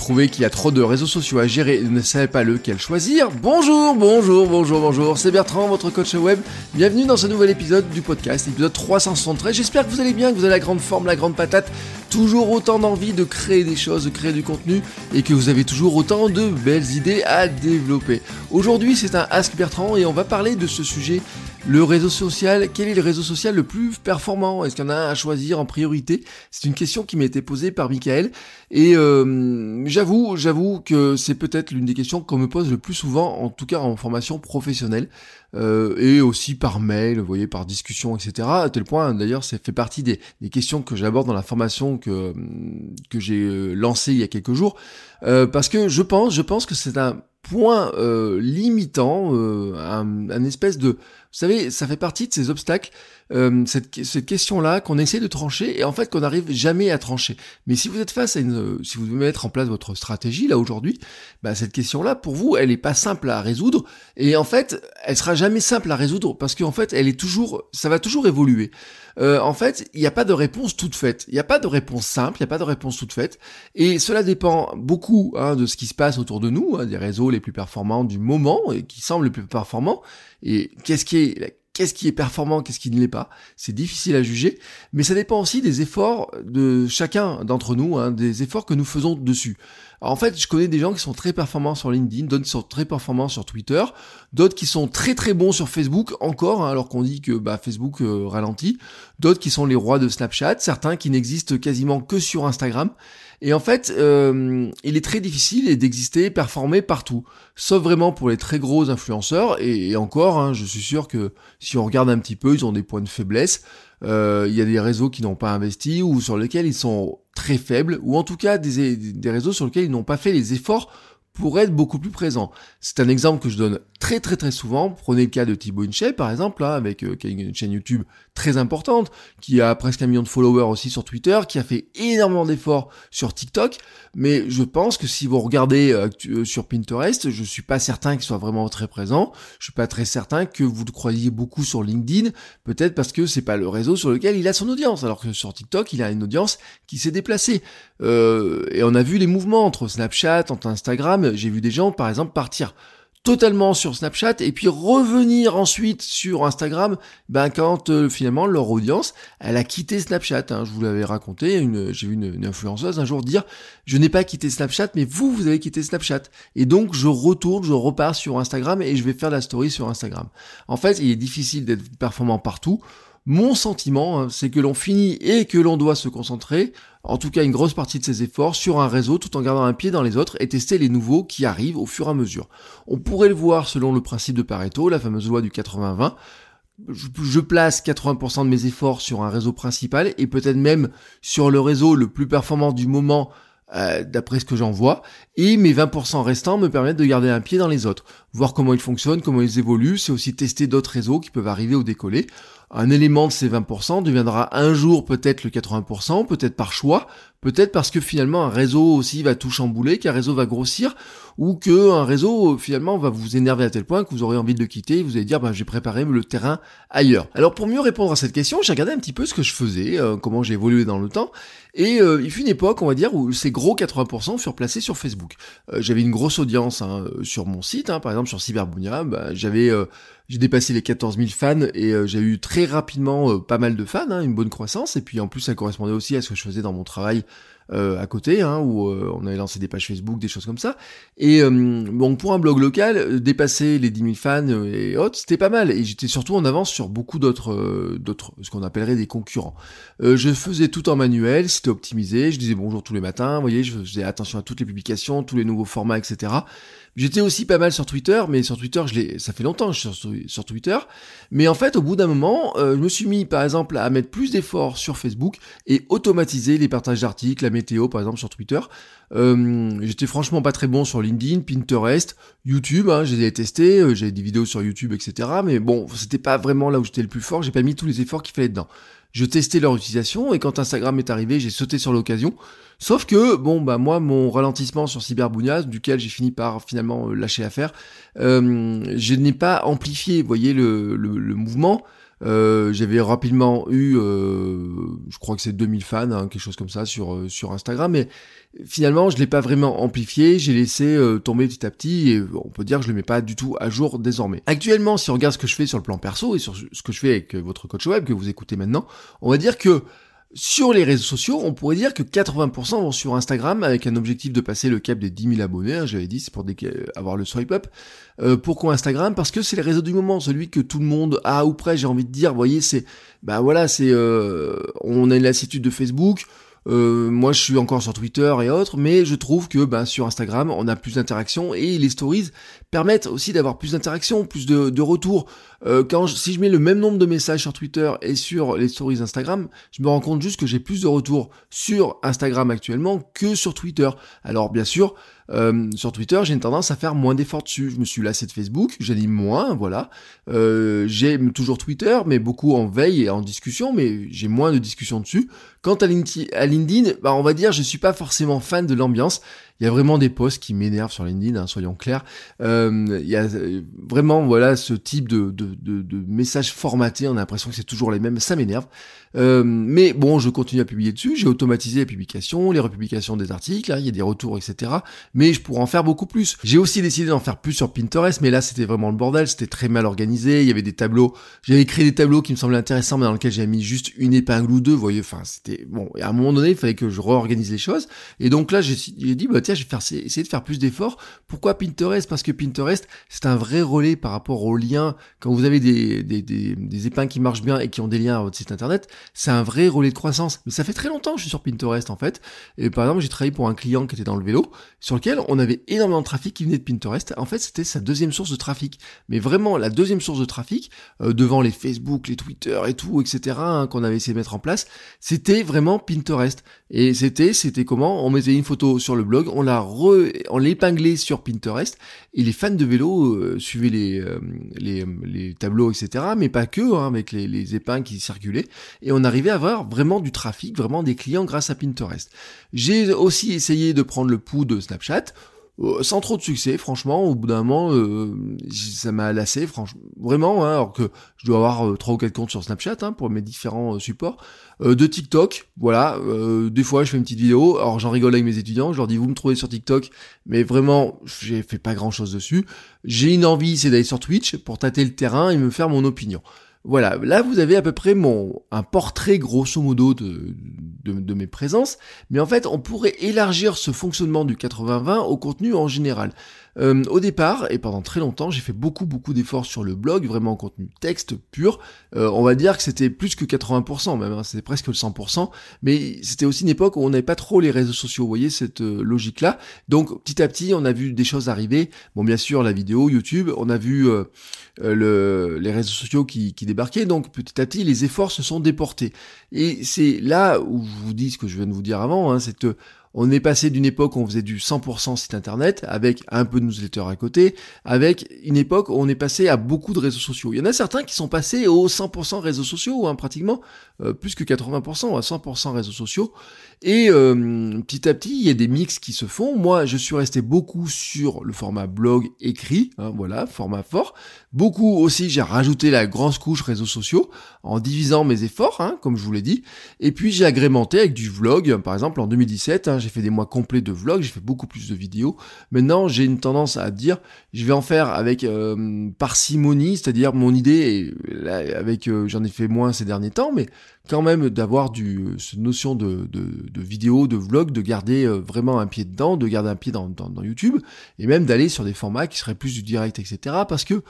Trouvez qu'il y a trop de réseaux sociaux à gérer et ne savez pas lequel choisir Bonjour, bonjour, bonjour, bonjour, c'est Bertrand, votre coach web. Bienvenue dans ce nouvel épisode du podcast, épisode 373. J'espère que vous allez bien, que vous avez la grande forme, la grande patate, toujours autant d'envie de créer des choses, de créer du contenu et que vous avez toujours autant de belles idées à développer. Aujourd'hui, c'est un Ask Bertrand et on va parler de ce sujet. Le réseau social, quel est le réseau social le plus performant? Est-ce qu'il y en a un à choisir en priorité? C'est une question qui m'a été posée par Michael et euh, j'avoue, j'avoue que c'est peut-être l'une des questions qu'on me pose le plus souvent, en tout cas en formation professionnelle euh, et aussi par mail, vous voyez, par discussion, etc. À tel point, d'ailleurs, ça fait partie des, des questions que j'aborde dans la formation que que j'ai euh, lancée il y a quelques jours, euh, parce que je pense, je pense que c'est un point euh, limitant, euh, un, un, espèce de... Vous savez, ça fait partie de ces obstacles, euh, cette, cette question-là qu'on essaie de trancher et en fait qu'on n'arrive jamais à trancher. Mais si vous êtes face à une... Si vous devez mettre en place votre stratégie, là, aujourd'hui, bah, cette question-là, pour vous, elle est pas simple à résoudre et en fait, elle sera jamais simple à résoudre parce qu'en fait, elle est toujours... Ça va toujours évoluer. Euh, en fait, il n'y a pas de réponse toute faite. Il n'y a pas de réponse simple, il n'y a pas de réponse toute faite. Et cela dépend beaucoup hein, de ce qui se passe autour de nous, hein, des réseaux les plus performants du moment et qui semblent les plus performants. Et qu'est-ce qui est qu'est-ce qui est performant, qu'est-ce qui ne l'est pas. C'est difficile à juger, mais ça dépend aussi des efforts de chacun d'entre nous, hein, des efforts que nous faisons dessus. En fait, je connais des gens qui sont très performants sur LinkedIn, d'autres qui sont très performants sur Twitter, d'autres qui sont très très bons sur Facebook encore, hein, alors qu'on dit que bah, Facebook euh, ralentit, d'autres qui sont les rois de Snapchat, certains qui n'existent quasiment que sur Instagram. Et en fait, euh, il est très difficile d'exister, performer partout, sauf vraiment pour les très gros influenceurs. Et, encore, hein, je suis sûr que si on regarde un petit peu, ils ont des points de faiblesse. Euh, il y a des réseaux qui n'ont pas investi ou sur lesquels ils sont très faibles, ou en tout cas des, des réseaux sur lesquels ils n'ont pas fait les efforts pour être beaucoup plus présent. C'est un exemple que je donne très très très souvent. Prenez le cas de Thibaut Inchep par exemple, là, avec euh, une chaîne YouTube très importante, qui a presque un million de followers aussi sur Twitter, qui a fait énormément d'efforts sur TikTok. Mais je pense que si vous regardez euh, euh, sur Pinterest, je suis pas certain qu'il soit vraiment très présent. Je suis pas très certain que vous le croyez beaucoup sur LinkedIn, peut-être parce que c'est pas le réseau sur lequel il a son audience, alors que sur TikTok il a une audience qui s'est déplacée. Euh, et on a vu les mouvements entre Snapchat, entre Instagram. J'ai vu des gens par exemple partir totalement sur Snapchat et puis revenir ensuite sur Instagram ben quand euh, finalement leur audience elle a quitté Snapchat hein. je vous l'avais raconté j'ai vu une, influenceuse un jour dire je n'ai pas quitté Snapchat mais vous vous avez quitté Snapchat et donc je retourne je repars sur Instagram et je vais faire la story sur Instagram. En fait il est difficile d'être performant partout mon sentiment, hein, c'est que l'on finit et que l'on doit se concentrer, en tout cas une grosse partie de ses efforts, sur un réseau tout en gardant un pied dans les autres et tester les nouveaux qui arrivent au fur et à mesure. On pourrait le voir selon le principe de Pareto, la fameuse loi du 80-20. Je, place 80% de mes efforts sur un réseau principal et peut-être même sur le réseau le plus performant du moment euh, d'après ce que j'en vois, et mes 20% restants me permettent de garder un pied dans les autres, voir comment ils fonctionnent, comment ils évoluent, c'est aussi tester d'autres réseaux qui peuvent arriver ou décoller un élément de ces 20% deviendra un jour peut-être le 80%, peut-être par choix, peut-être parce que finalement un réseau aussi va tout chambouler, qu'un réseau va grossir, ou que un réseau finalement va vous énerver à tel point que vous aurez envie de le quitter, et vous allez dire bah, j'ai préparé le terrain ailleurs. Alors pour mieux répondre à cette question, j'ai regardé un petit peu ce que je faisais, euh, comment j'ai évolué dans le temps, et euh, il fut une époque, on va dire, où ces gros 80% furent placés sur Facebook. Euh, j'avais une grosse audience hein, sur mon site, hein, par exemple sur Cyberbunia, bah, j'avais j'ai dépassé les 14 000 fans et euh, j'ai eu très rapidement euh, pas mal de fans, hein, une bonne croissance. Et puis en plus, ça correspondait aussi à ce que je faisais dans mon travail à côté, hein, où on avait lancé des pages Facebook, des choses comme ça. Et bon, pour un blog local, dépasser les 10 000 fans et autres, c'était pas mal. Et j'étais surtout en avance sur beaucoup d'autres, d'autres, ce qu'on appellerait des concurrents. je faisais tout en manuel, c'était optimisé. Je disais bonjour tous les matins, vous voyez, je faisais attention à toutes les publications, tous les nouveaux formats, etc. J'étais aussi pas mal sur Twitter, mais sur Twitter, je ça fait longtemps que je suis sur, sur Twitter. Mais en fait, au bout d'un moment, euh, je me suis mis, par exemple, à mettre plus d'efforts sur Facebook et automatiser les partages d'articles, la météo, par exemple, sur Twitter. Euh, j'étais franchement pas très bon sur LinkedIn, Pinterest, YouTube. Hein, j'ai testé, euh, j'ai des vidéos sur YouTube, etc. Mais bon, c'était pas vraiment là où j'étais le plus fort. J'ai pas mis tous les efforts qu'il fallait dedans je testais leur utilisation et quand Instagram est arrivé, j'ai sauté sur l'occasion. Sauf que, bon, bah moi, mon ralentissement sur Cyberbougnaz, duquel j'ai fini par finalement euh, lâcher l'affaire, euh, je n'ai pas amplifié, vous voyez, le, le mouvement. Euh, j'avais rapidement eu, euh, je crois que c'est 2000 fans, hein, quelque chose comme ça sur euh, sur Instagram, mais finalement je l'ai pas vraiment amplifié, j'ai laissé tomber petit à petit. Et on peut dire que je le mets pas du tout à jour désormais. Actuellement, si on regarde ce que je fais sur le plan perso et sur ce que je fais avec votre coach web que vous écoutez maintenant, on va dire que sur les réseaux sociaux, on pourrait dire que 80% vont sur Instagram avec un objectif de passer le cap des 10 000 abonnés. Hein, j'avais dit, c'est pour avoir le swipe up. Euh, pourquoi Instagram? Parce que c'est le réseau du moment, celui que tout le monde a ou près. J'ai envie de dire, vous voyez, c'est, bah voilà, c'est, euh, on a une lassitude de Facebook. Euh, moi, je suis encore sur Twitter et autres, mais je trouve que ben, sur Instagram, on a plus d'interactions et les stories permettent aussi d'avoir plus d'interactions, plus de, de retours. Euh, si je mets le même nombre de messages sur Twitter et sur les stories Instagram, je me rends compte juste que j'ai plus de retours sur Instagram actuellement que sur Twitter. Alors bien sûr, euh, sur Twitter, j'ai une tendance à faire moins d'efforts dessus. Je me suis lassé de Facebook, j'anime moins, voilà. Euh, j'aime toujours Twitter, mais beaucoup en veille et en discussion, mais j'ai moins de discussions dessus. Quant à LinkedIn, bah, on va dire, je suis pas forcément fan de l'ambiance. Il y a vraiment des posts qui m'énervent sur LinkedIn, hein, soyons clairs. Euh, il y a euh, vraiment voilà ce type de, de, de, de messages formatés, on a l'impression que c'est toujours les mêmes, ça m'énerve. Euh, mais bon, je continue à publier dessus, j'ai automatisé la publication, les republications des articles, hein, il y a des retours, etc. Mais je pourrais en faire beaucoup plus. J'ai aussi décidé d'en faire plus sur Pinterest, mais là c'était vraiment le bordel, c'était très mal organisé, il y avait des tableaux, j'avais créé des tableaux qui me semblaient intéressants, mais dans lesquels j'avais mis juste une épingle ou deux, vous voyez, enfin c'était bon. Et à un moment donné, il fallait que je réorganise les choses. Et donc là, j'ai dit, bah tiens, je vais faire, essayer de faire plus d'efforts. Pourquoi Pinterest? Parce que Pinterest, c'est un vrai relais par rapport aux liens. Quand vous avez des, des, des, des épingles qui marchent bien et qui ont des liens à votre site internet, c'est un vrai relais de croissance. Mais ça fait très longtemps que je suis sur Pinterest en fait. Et par exemple, j'ai travaillé pour un client qui était dans le vélo, sur lequel on avait énormément de trafic qui venait de Pinterest. En fait, c'était sa deuxième source de trafic. Mais vraiment, la deuxième source de trafic, euh, devant les Facebook, les Twitter et tout, etc., hein, qu'on avait essayé de mettre en place, c'était vraiment Pinterest. Et c'était, c'était comment? On mettait une photo sur le blog, on l'a on l'épinglait sur Pinterest, et les fans de vélo euh, suivaient les, euh, les, les, tableaux, etc., mais pas que, hein, avec les, les épingles qui circulaient, et on arrivait à avoir vraiment du trafic, vraiment des clients grâce à Pinterest. J'ai aussi essayé de prendre le pouls de Snapchat, sans trop de succès, franchement, au bout d'un moment, euh, ça m'a lassé, franchement, vraiment, hein, alors que je dois avoir euh, trois ou quatre comptes sur Snapchat hein, pour mes différents supports, de TikTok, voilà, des fois je fais une petite vidéo, alors j'en rigole avec mes étudiants, je leur dis vous me trouvez sur TikTok, mais vraiment, j'ai fait pas grand chose dessus. J'ai une envie, c'est d'aller sur Twitch pour tâter le terrain et me faire mon opinion. Voilà, là vous avez à peu près mon un portrait grosso modo de, de, mes présences, mais en fait on pourrait élargir ce fonctionnement du 80-20 au contenu en général. Euh, au départ, et pendant très longtemps, j'ai fait beaucoup beaucoup d'efforts sur le blog, vraiment en contenu texte pur. Euh, on va dire que c'était plus que 80% même, hein, c'était presque le 100%, mais c'était aussi une époque où on n'avait pas trop les réseaux sociaux, vous voyez cette euh, logique-là. Donc petit à petit, on a vu des choses arriver. Bon, bien sûr, la vidéo, YouTube, on a vu le, les réseaux sociaux qui, qui débarquaient, donc petit à petit, les efforts se sont déportés. Et c'est là où je vous dis ce que je viens de vous dire avant, hein, c'est que on est passé d'une époque où on faisait du 100% site internet, avec un peu de newsletter à côté, avec une époque où on est passé à beaucoup de réseaux sociaux. Il y en a certains qui sont passés aux 100% réseaux sociaux, hein, pratiquement, euh, plus que 80%, à 100% réseaux sociaux. Et euh, petit à petit, il y a des mix qui se font. Moi, je suis resté beaucoup sur le format blog écrit, hein, voilà, format fort. Beaucoup aussi, j'ai rajouté la grosse couche réseaux sociaux en divisant mes efforts, hein, comme je vous l'ai dit. Et puis j'ai agrémenté avec du vlog, par exemple en 2017, j'ai fait des mois complets de vlogs, j'ai fait beaucoup plus de vidéos. Maintenant, j'ai une tendance à dire, je vais en faire avec euh, parcimonie, c'est-à-dire mon idée, avec, euh, j'en ai fait moins ces derniers temps, mais quand même d'avoir du cette notion de, de, de, vidéo, de vlog, de garder euh, vraiment un pied dedans, de garder un pied dans, dans, dans YouTube, et même d'aller sur des formats qui seraient plus du direct, etc. Parce que,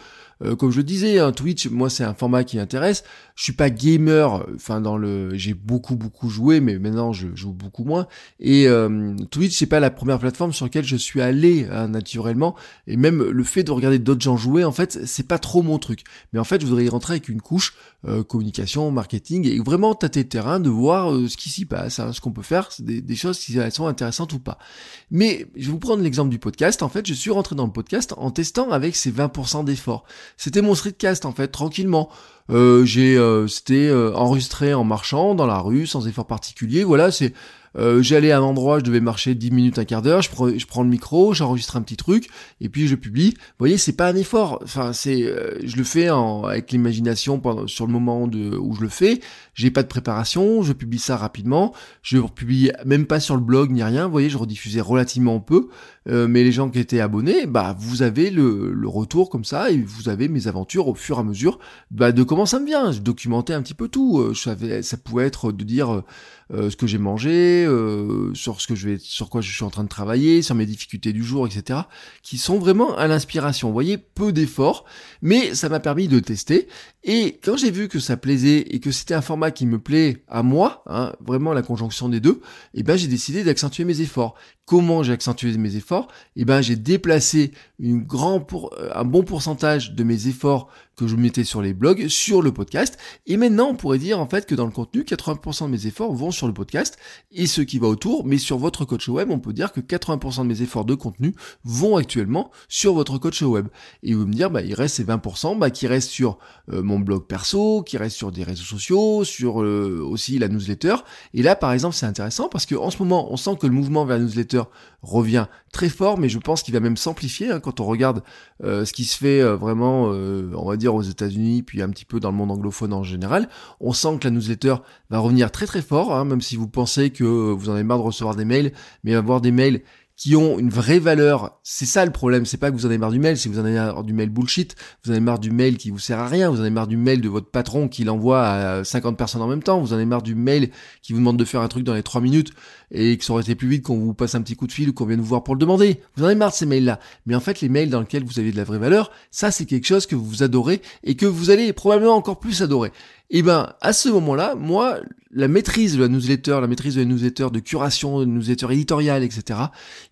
euh, comme je le disais, un Twitch, moi c'est un format qui m'intéresse. Je suis pas gamer, enfin dans le, j'ai beaucoup beaucoup joué, mais maintenant je joue beaucoup moins. Et euh, Twitch c'est pas la première plateforme sur laquelle je suis allé hein, naturellement. Et même le fait de regarder d'autres gens jouer, en fait, c'est pas trop mon truc. Mais en fait, je voudrais y rentrer avec une couche communication, marketing et vraiment tâter le terrain, de voir euh, ce qui s'y passe, hein, ce qu'on peut faire, des, des choses qui sont intéressantes ou pas. Mais je vais vous prendre l'exemple du podcast. En fait, je suis rentré dans le podcast en testant avec ces 20% d'efforts. C'était mon streetcast en fait, tranquillement. Euh, j'ai, euh, c'était enregistré en marchant dans la rue, sans effort particulier. Voilà, c'est euh, j'allais à un endroit, je devais marcher 10 minutes, un quart d'heure, je, je prends le micro, j'enregistre un petit truc, et puis je publie. Vous voyez, c'est pas un effort. Enfin, c'est, euh, je le fais en, avec l'imagination pendant, sur le moment de, où je le fais. J'ai pas de préparation, je publie ça rapidement. Je publie même pas sur le blog ni rien. Vous voyez, je rediffusais relativement peu. Euh, mais les gens qui étaient abonnés, bah vous avez le, retour comme ça et vous avez mes aventures au fur et à mesure bah, de comment ça me vient. Je documentais un petit peu tout. Savais, ça pouvait être de dire euh, ce que j'ai mangé, euh, sur ce que je vais, sur quoi je suis en train de travailler, sur mes difficultés du jour, etc. Qui sont vraiment à l'inspiration. Vous voyez, peu d'efforts, mais ça m'a permis de tester. Et quand j'ai vu que ça plaisait et que c'était un format qui me plaît à moi, hein, vraiment la conjonction des deux, eh ben j'ai décidé d'accentuer mes efforts. Comment j'ai accentué mes efforts? Eh ben j'ai déplacé une euh, un bon pourcentage de mes efforts que je mettais sur les blogs sur le podcast. Et maintenant, on pourrait dire en fait que dans le contenu, 80% de mes efforts vont sur le podcast et ce qui va autour. Mais sur votre coach web, on peut dire que 80% de mes efforts de contenu vont actuellement sur votre coach web. Et vous me dire, bah, il reste ces 20% bah, qui restent sur euh, mon blog perso, qui restent sur des réseaux sociaux, sur euh, aussi la newsletter. Et là, par exemple, c'est intéressant parce que en ce moment, on sent que le mouvement vers la newsletter revient très fort, mais je pense qu'il va même s'amplifier hein, quand on regarde euh, ce qui se fait vraiment, on va dire aux États-Unis, puis un petit peu dans le monde anglophone en général. On sent que la newsletter va revenir très très fort, hein, même si vous pensez que vous en avez marre de recevoir des mails, mais avoir des mails qui ont une vraie valeur. C'est ça le problème, c'est pas que vous en avez marre du mail, c'est que vous en avez marre du mail bullshit, vous en avez marre du mail qui vous sert à rien, vous en avez marre du mail de votre patron qui l'envoie à 50 personnes en même temps, vous en avez marre du mail qui vous demande de faire un truc dans les 3 minutes et que ça aurait été plus vite qu'on vous passe un petit coup de fil ou qu'on vienne vous voir pour le demander. Vous en avez marre de ces mails-là. Mais en fait, les mails dans lesquels vous avez de la vraie valeur, ça c'est quelque chose que vous adorez et que vous allez probablement encore plus adorer. Et eh ben, à ce moment-là, moi, la maîtrise de la newsletter, la maîtrise de la newsletter, de curation, de newsletter éditoriale, etc.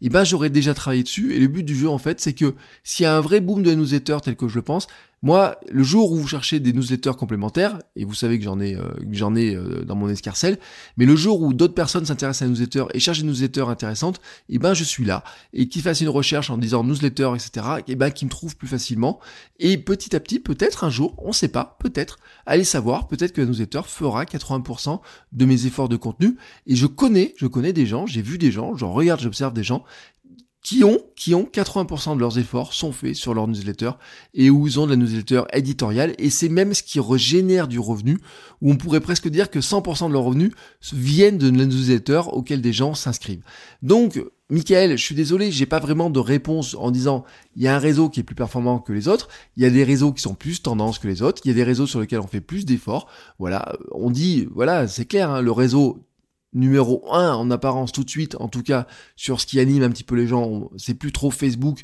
Et eh ben, j'aurais déjà travaillé dessus. Et le but du jeu, en fait, c'est que s'il y a un vrai boom de la newsletter tel que je le pense, moi, le jour où vous cherchez des newsletters complémentaires, et vous savez que j'en ai, euh, j'en ai euh, dans mon escarcelle, mais le jour où d'autres personnes s'intéressent à la newsletter et cherchent des newsletters intéressantes, eh ben je suis là. Et qu'ils fassent une recherche en disant newsletter, etc., et eh ben qu'ils me trouvent plus facilement. Et petit à petit, peut-être un jour, on sait pas, peut-être, allez savoir, peut-être que la newsletter fera 80% de mes efforts de contenu. Et je connais, je connais des gens, j'ai vu des gens, j'en regarde, j'observe des gens qui ont, qui ont 80% de leurs efforts sont faits sur leur newsletter et où ils ont de la newsletter éditoriale et c'est même ce qui régénère du revenu où on pourrait presque dire que 100% de leurs revenus viennent de la newsletter auquel des gens s'inscrivent. Donc, Michael, je suis désolé, j'ai pas vraiment de réponse en disant il y a un réseau qui est plus performant que les autres, il y a des réseaux qui sont plus tendance que les autres, il y a des réseaux sur lesquels on fait plus d'efforts. Voilà, on dit voilà, c'est clair, hein, le réseau numéro un en apparence tout de suite, en tout cas sur ce qui anime un petit peu les gens, c'est plus trop Facebook,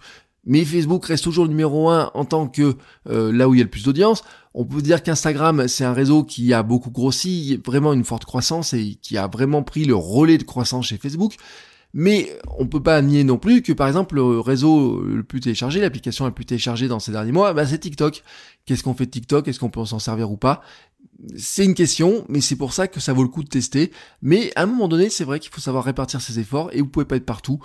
mais Facebook reste toujours le numéro un en tant que euh, là où il y a le plus d'audience. On peut dire qu'Instagram, c'est un réseau qui a beaucoup grossi, vraiment une forte croissance et qui a vraiment pris le relais de croissance chez Facebook. Mais on peut pas nier non plus que par exemple le réseau le plus téléchargé, l'application la plus téléchargée dans ces derniers mois, bah, c'est TikTok. Qu'est-ce qu'on fait de TikTok? Est-ce qu'on peut s'en servir ou pas? C'est une question, mais c'est pour ça que ça vaut le coup de tester. Mais à un moment donné, c'est vrai qu'il faut savoir répartir ses efforts et vous pouvez pas être partout.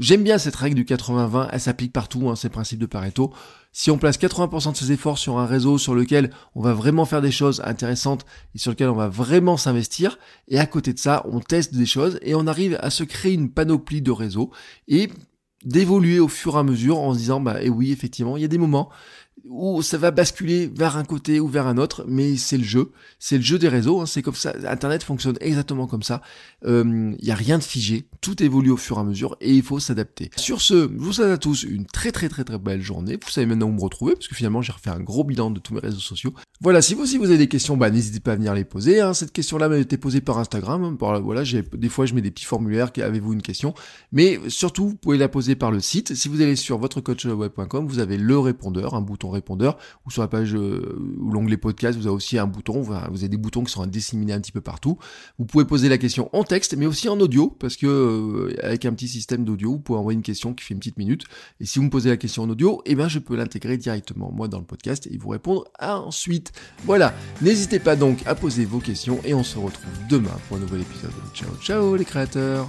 J'aime bien cette règle du 80-20, elle s'applique partout, hein, c'est le principe de Pareto. Si on place 80% de ses efforts sur un réseau sur lequel on va vraiment faire des choses intéressantes et sur lequel on va vraiment s'investir, et à côté de ça, on teste des choses et on arrive à se créer une panoplie de réseaux et d'évoluer au fur et à mesure en se disant bah et eh oui effectivement il y a des moments où ça va basculer vers un côté ou vers un autre, mais c'est le jeu, c'est le jeu des réseaux, hein, c'est comme ça, Internet fonctionne exactement comme ça, il euh, n'y a rien de figé, tout évolue au fur et à mesure et il faut s'adapter. Sur ce, je vous souhaite à tous une très très très très belle journée, vous savez maintenant où me retrouver, parce que finalement j'ai refait un gros bilan de tous mes réseaux sociaux. Voilà, si vous aussi vous avez des questions, bah n'hésitez pas à venir les poser, hein. cette question-là m'a été posée par Instagram, voilà, des fois je mets des petits formulaires, avez-vous une question, mais surtout vous pouvez la poser par le site, si vous allez sur votrecoachweb.com, vous avez le répondeur, un bouton répondeur, ou sur la page euh, ou l'onglet podcast, vous avez aussi un bouton, vous avez des boutons qui sont disséminés un petit peu partout. Vous pouvez poser la question en texte, mais aussi en audio, parce que euh, avec un petit système d'audio, vous pouvez envoyer une question qui fait une petite minute. Et si vous me posez la question en audio, eh ben je peux l'intégrer directement moi dans le podcast et vous répondre ensuite. Voilà, n'hésitez pas donc à poser vos questions et on se retrouve demain pour un nouvel épisode. Ciao ciao les créateurs